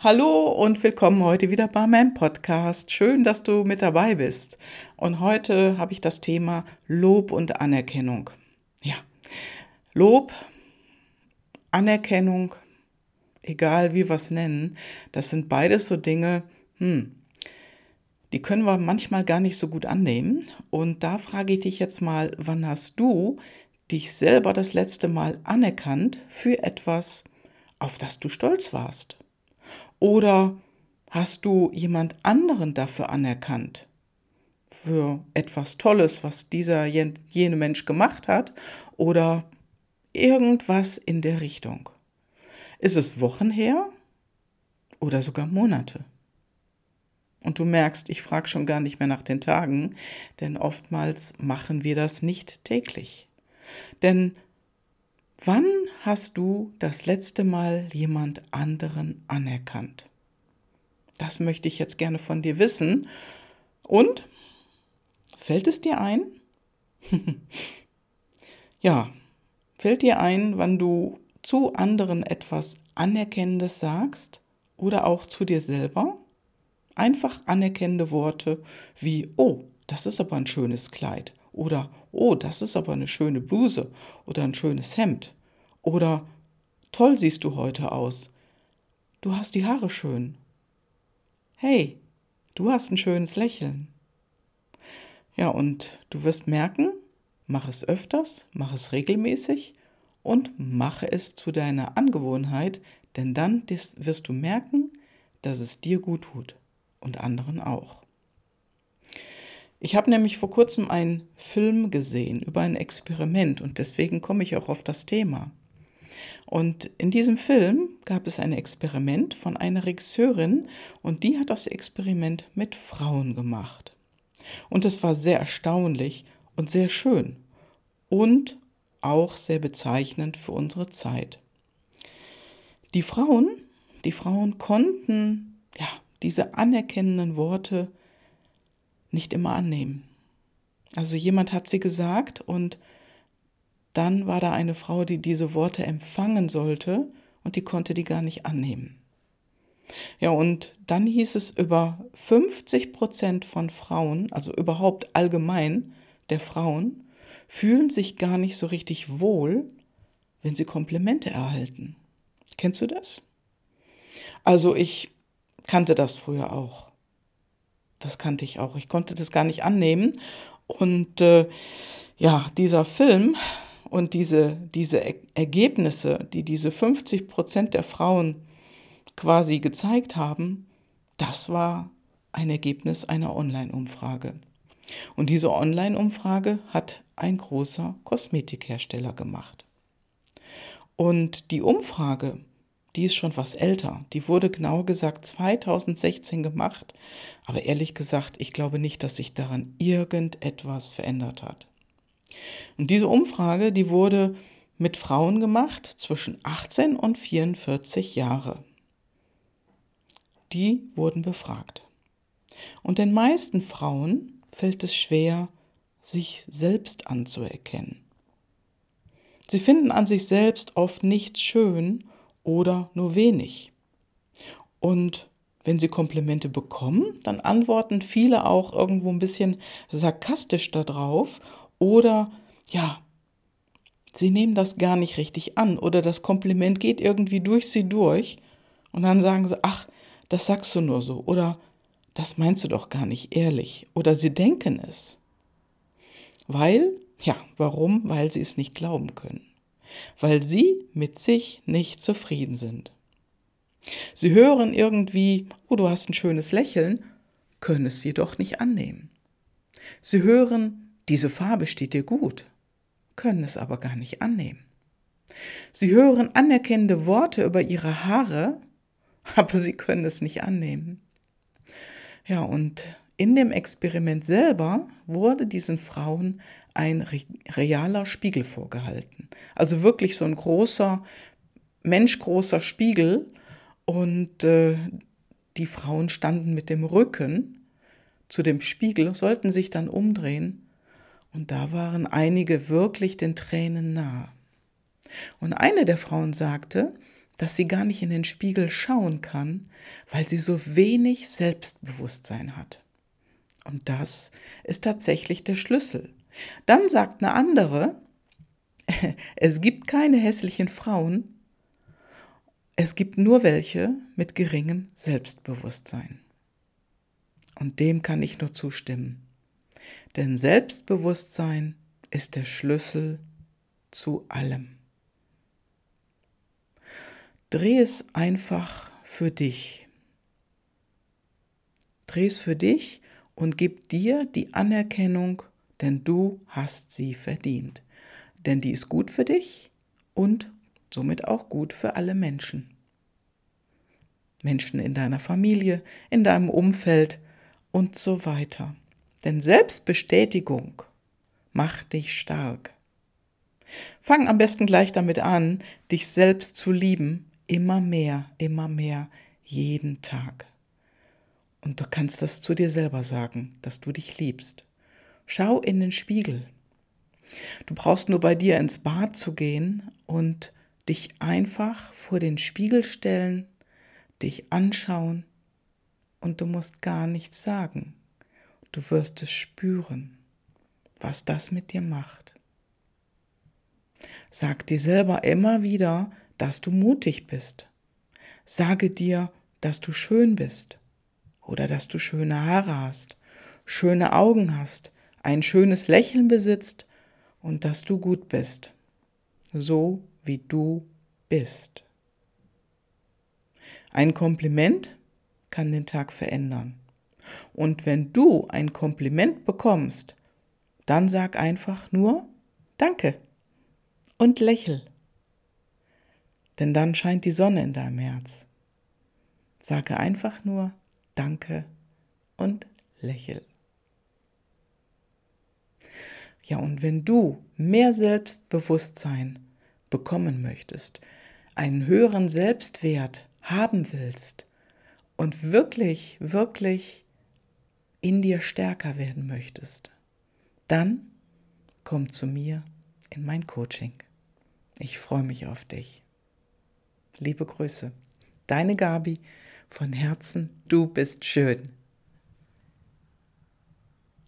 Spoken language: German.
Hallo und willkommen heute wieder bei meinem Podcast. Schön, dass du mit dabei bist. Und heute habe ich das Thema Lob und Anerkennung. Ja, Lob, Anerkennung, egal wie wir es nennen, das sind beides so Dinge, hm, die können wir manchmal gar nicht so gut annehmen. Und da frage ich dich jetzt mal, wann hast du dich selber das letzte Mal anerkannt für etwas, auf das du stolz warst? Oder hast du jemand anderen dafür anerkannt? Für etwas Tolles, was dieser jene Mensch gemacht hat? Oder irgendwas in der Richtung? Ist es Wochen her? Oder sogar Monate? Und du merkst, ich frage schon gar nicht mehr nach den Tagen, denn oftmals machen wir das nicht täglich. Denn wann hast du das letzte Mal jemand anderen anerkannt? Das möchte ich jetzt gerne von dir wissen. Und fällt es dir ein? ja, fällt dir ein, wann du zu anderen etwas Anerkennendes sagst oder auch zu dir selber? Einfach anerkennende Worte wie, oh, das ist aber ein schönes Kleid oder, oh, das ist aber eine schöne Bluse oder ein schönes Hemd oder, toll siehst du heute aus. Du hast die Haare schön. Hey, du hast ein schönes Lächeln. Ja, und du wirst merken, mach es öfters, mach es regelmäßig und mache es zu deiner Angewohnheit, denn dann wirst du merken, dass es dir gut tut und anderen auch. Ich habe nämlich vor kurzem einen Film gesehen über ein Experiment und deswegen komme ich auch auf das Thema. Und in diesem Film gab es ein Experiment von einer Regisseurin und die hat das Experiment mit Frauen gemacht. Und es war sehr erstaunlich und sehr schön und auch sehr bezeichnend für unsere Zeit. Die Frauen, die Frauen konnten ja diese anerkennenden Worte nicht immer annehmen. Also jemand hat sie gesagt und dann war da eine Frau, die diese Worte empfangen sollte und die konnte die gar nicht annehmen. Ja, und dann hieß es über 50 Prozent von Frauen, also überhaupt allgemein der Frauen, fühlen sich gar nicht so richtig wohl, wenn sie Komplimente erhalten. Kennst du das? Also ich kannte das früher auch. Das kannte ich auch. Ich konnte das gar nicht annehmen. Und äh, ja, dieser Film und diese, diese Ergebnisse, die diese 50 Prozent der Frauen quasi gezeigt haben, das war ein Ergebnis einer Online-Umfrage. Und diese Online-Umfrage hat ein großer Kosmetikhersteller gemacht. Und die Umfrage die ist schon was älter. Die wurde genau gesagt 2016 gemacht. Aber ehrlich gesagt, ich glaube nicht, dass sich daran irgendetwas verändert hat. Und diese Umfrage, die wurde mit Frauen gemacht zwischen 18 und 44 Jahre. Die wurden befragt. Und den meisten Frauen fällt es schwer, sich selbst anzuerkennen. Sie finden an sich selbst oft nichts schön oder nur wenig. Und wenn sie Komplimente bekommen, dann antworten viele auch irgendwo ein bisschen sarkastisch darauf oder ja, sie nehmen das gar nicht richtig an oder das Kompliment geht irgendwie durch sie durch und dann sagen sie, ach, das sagst du nur so oder das meinst du doch gar nicht ehrlich oder sie denken es. Weil, ja, warum? Weil sie es nicht glauben können weil sie mit sich nicht zufrieden sind. Sie hören irgendwie, oh, du hast ein schönes Lächeln, können es jedoch nicht annehmen. Sie hören, diese Farbe steht dir gut, können es aber gar nicht annehmen. Sie hören anerkennende Worte über ihre Haare, aber sie können es nicht annehmen. Ja, und in dem Experiment selber wurde diesen Frauen ein realer Spiegel vorgehalten. Also wirklich so ein großer, menschgroßer Spiegel. Und äh, die Frauen standen mit dem Rücken zu dem Spiegel, sollten sich dann umdrehen. Und da waren einige wirklich den Tränen nah. Und eine der Frauen sagte, dass sie gar nicht in den Spiegel schauen kann, weil sie so wenig Selbstbewusstsein hat. Und das ist tatsächlich der Schlüssel. Dann sagt eine andere, es gibt keine hässlichen Frauen, es gibt nur welche mit geringem Selbstbewusstsein. Und dem kann ich nur zustimmen. Denn Selbstbewusstsein ist der Schlüssel zu allem. Dreh es einfach für dich. Dreh es für dich und gib dir die Anerkennung, denn du hast sie verdient. Denn die ist gut für dich und somit auch gut für alle Menschen. Menschen in deiner Familie, in deinem Umfeld und so weiter. Denn Selbstbestätigung macht dich stark. Fang am besten gleich damit an, dich selbst zu lieben, immer mehr, immer mehr, jeden Tag. Und du kannst das zu dir selber sagen, dass du dich liebst. Schau in den Spiegel. Du brauchst nur bei dir ins Bad zu gehen und dich einfach vor den Spiegel stellen, dich anschauen und du musst gar nichts sagen. Du wirst es spüren, was das mit dir macht. Sag dir selber immer wieder, dass du mutig bist. Sage dir, dass du schön bist oder dass du schöne Haare hast, schöne Augen hast, ein schönes Lächeln besitzt und dass du gut bist, so wie du bist. Ein Kompliment kann den Tag verändern. Und wenn du ein Kompliment bekommst, dann sag einfach nur Danke und lächel. Denn dann scheint die Sonne in deinem Herz. Sage einfach nur Danke und lächel. Ja, und wenn du mehr Selbstbewusstsein bekommen möchtest, einen höheren Selbstwert haben willst und wirklich, wirklich in dir stärker werden möchtest, dann komm zu mir in mein Coaching. Ich freue mich auf dich. Liebe Grüße, deine Gabi von Herzen, du bist schön.